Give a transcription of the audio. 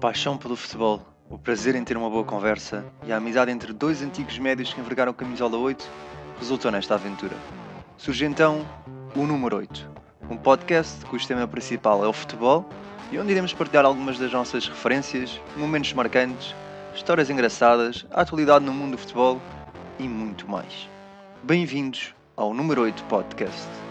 paixão pelo futebol, o prazer em ter uma boa conversa e a amizade entre dois antigos médios que envergaram camisola 8 resultou nesta aventura. Surge então o Número 8, um podcast cujo tema principal é o futebol e onde iremos partilhar algumas das nossas referências, momentos marcantes, histórias engraçadas, a atualidade no mundo do futebol e muito mais. Bem-vindos ao Número 8 Podcast.